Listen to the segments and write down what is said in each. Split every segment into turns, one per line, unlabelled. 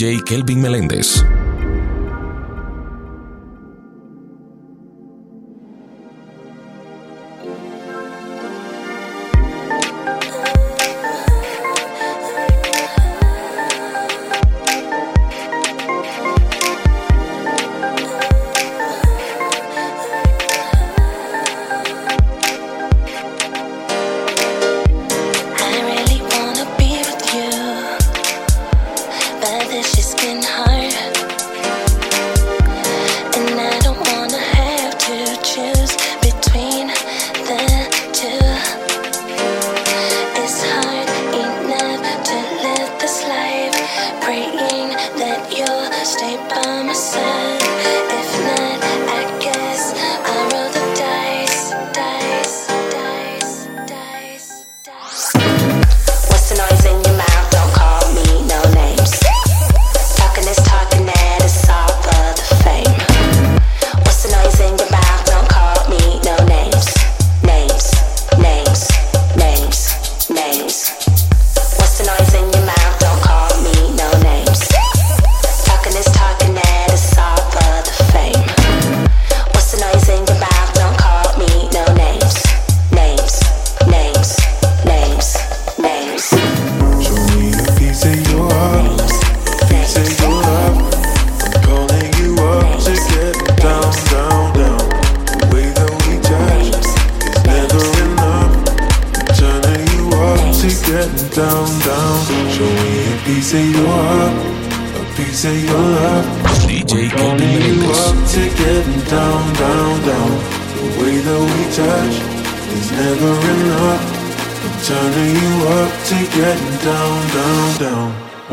DJ Kelvin Meléndez.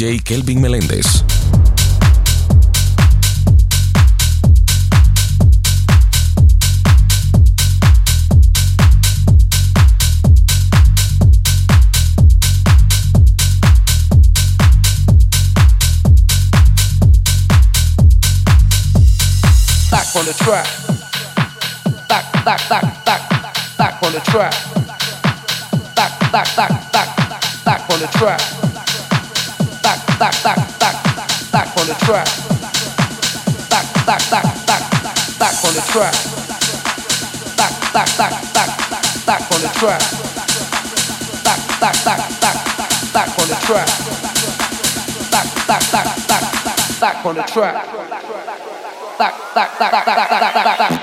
DJ Kelvin Meléndez.
Backtrack. Back, back, back, back, back, back, back, back, back. Back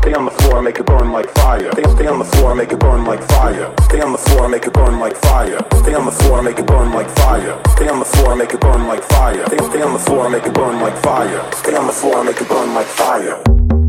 Stay on the floor, make it burn like fire. Stay, stay on the floor, make it burn like fire. Stay on the floor, make it burn like fire. Stay on the floor, make it burn like fire. Stay on the floor, make it burn like fire. Stay, stay on the floor, make it burn like fire. Stay on the floor, make it burn like fire.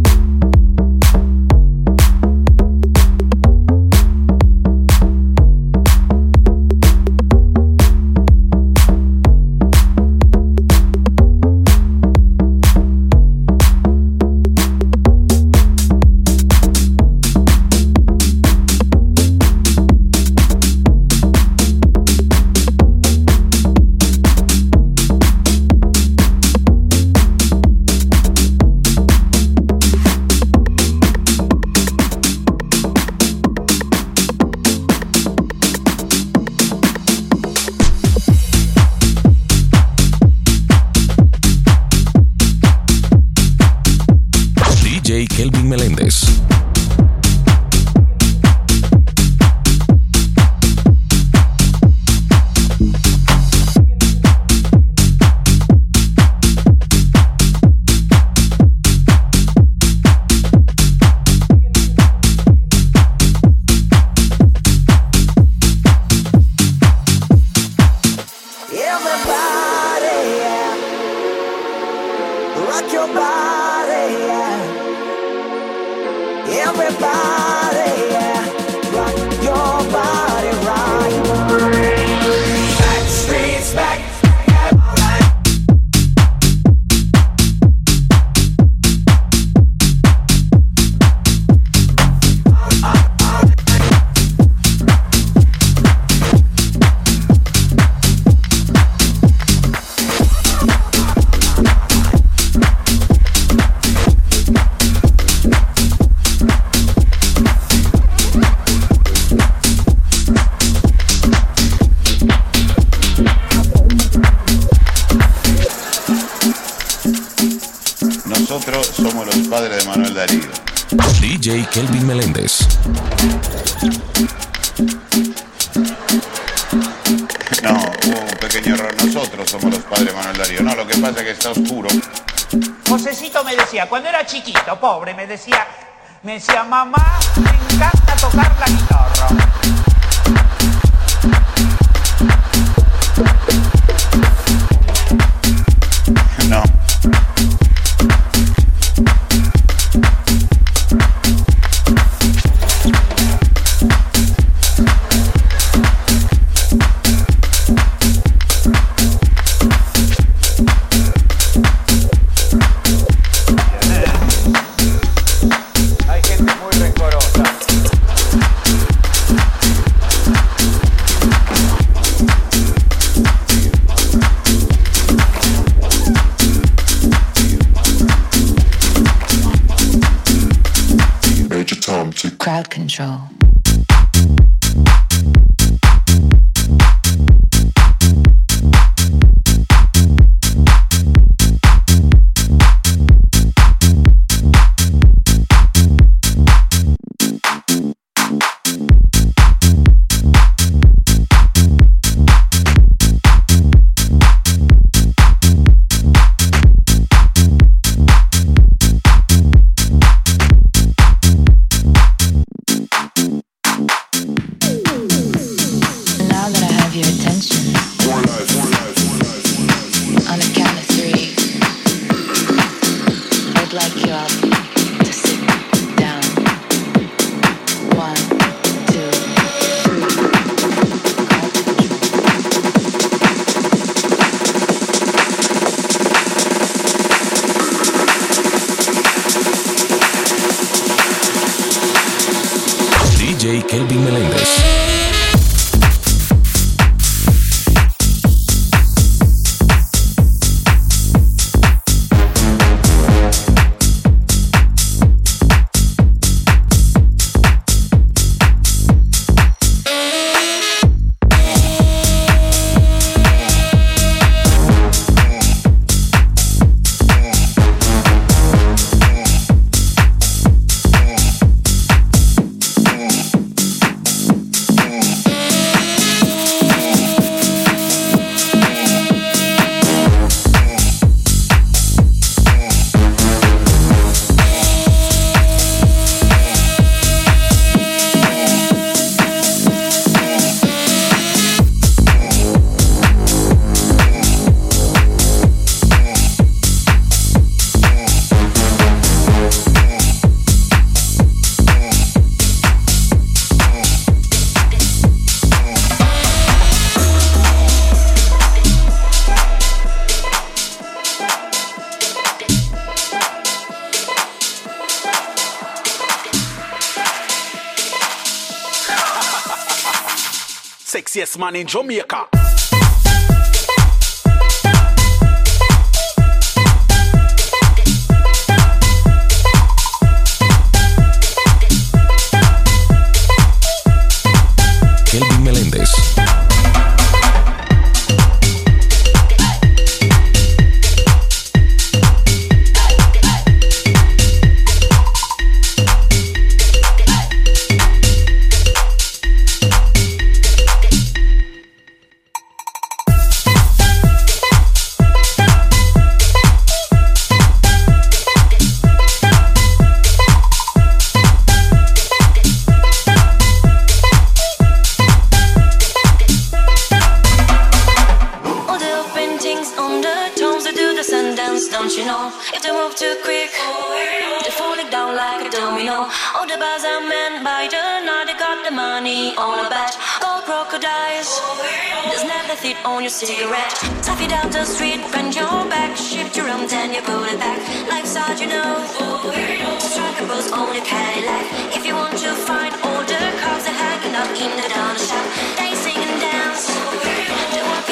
Nosotros somos los padres Manuel Darío. No, lo que pasa es que está oscuro.
Josecito me decía, cuando era chiquito, pobre, me decía, me decía, mamá, me encanta tocar la guitarra.
In Jamaica.
Like a domino. All the bars are men by the night, they got the money on a bet. Gold crocodiles, there's fit on your cigarette. Tap it down the street, bend your back, shift your arm, then you pull it back. Life's hard, you know. Strike a pose on your Cadillac. If you want to find all the cars that hanging out in the down shop,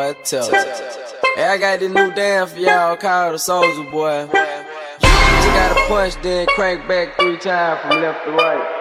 Boy, tell. Hey, I got this new dance for y'all called the Soulja Boy. You gotta punch, then crank back three times from left to right.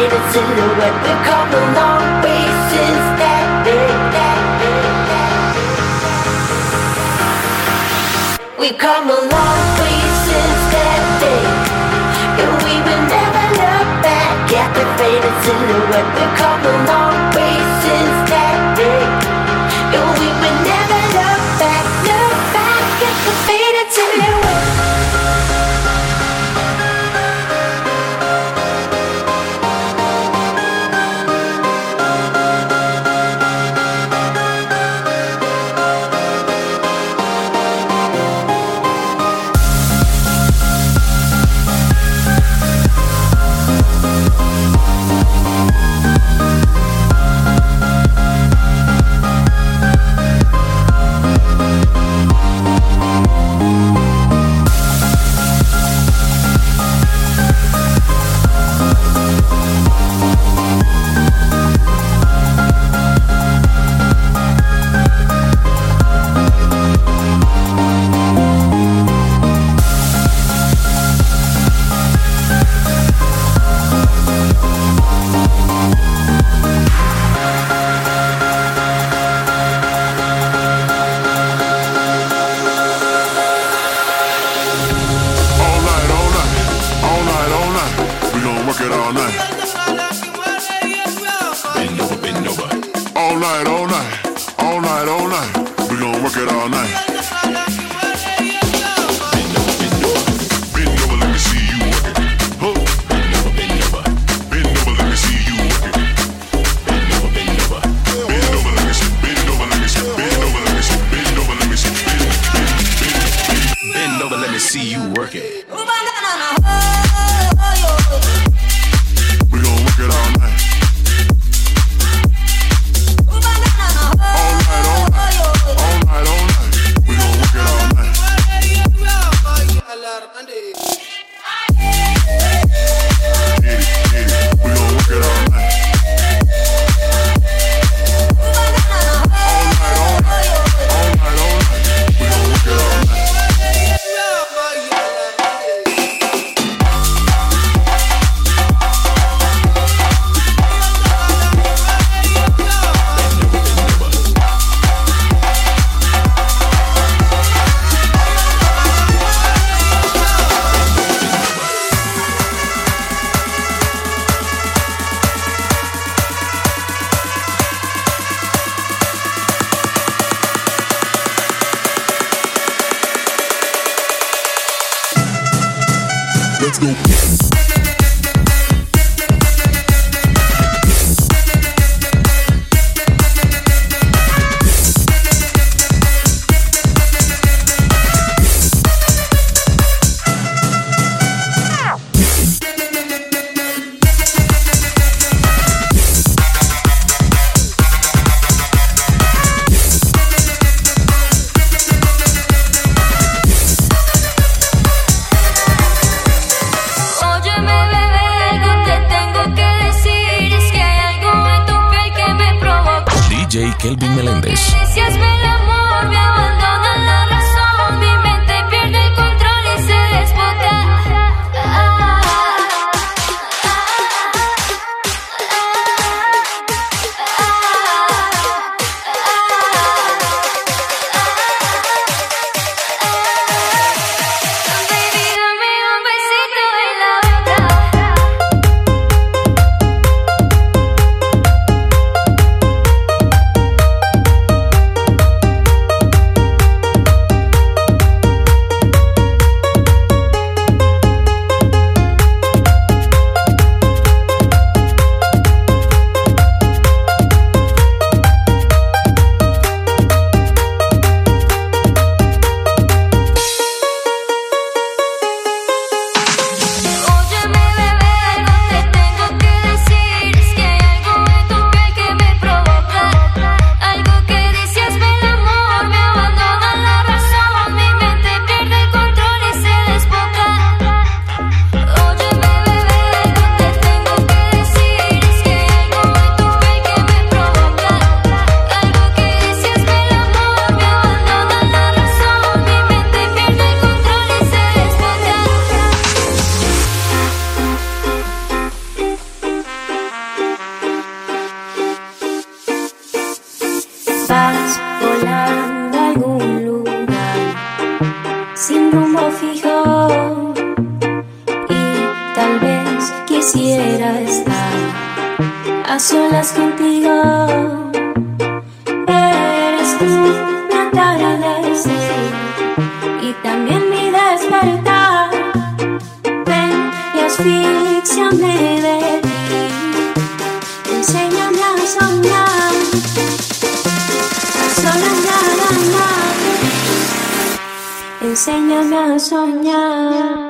faded silhouette become a long way since that day, that day, that day. We've come a long way since that day, and we will never look back at the faded silhouette become a long way since.
Enséñame a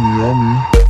女儿名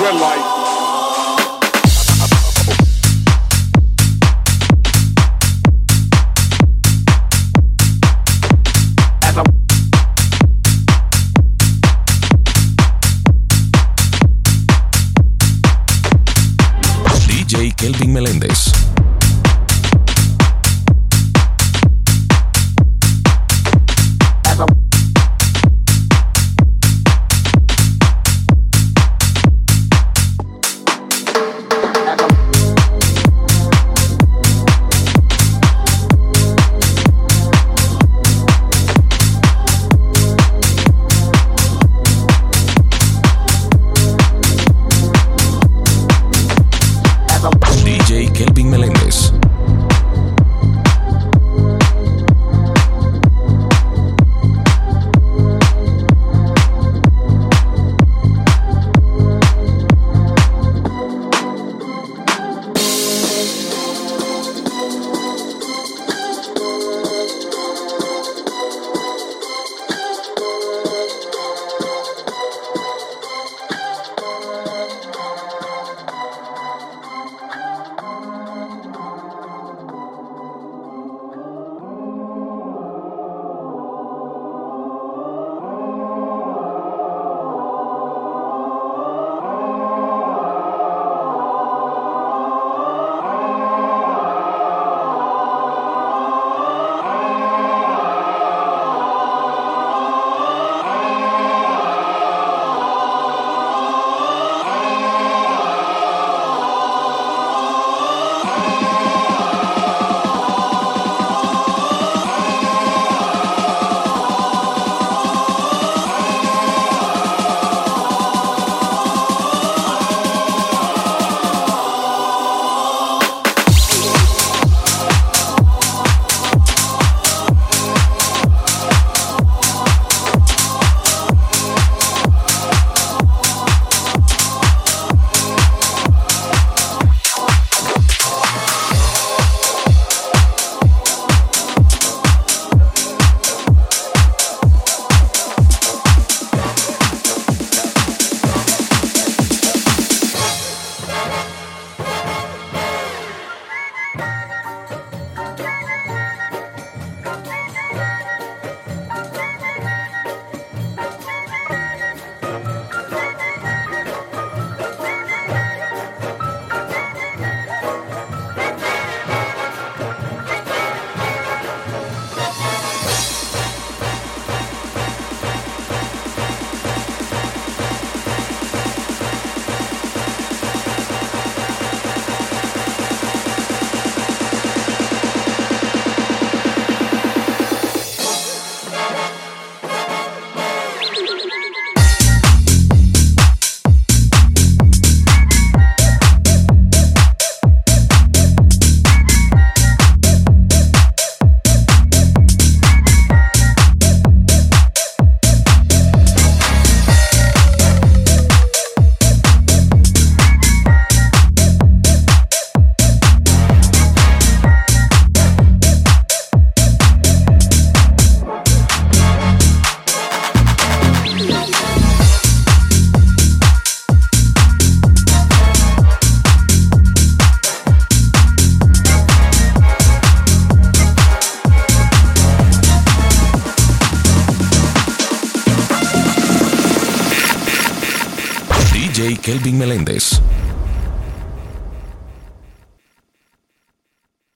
Red light.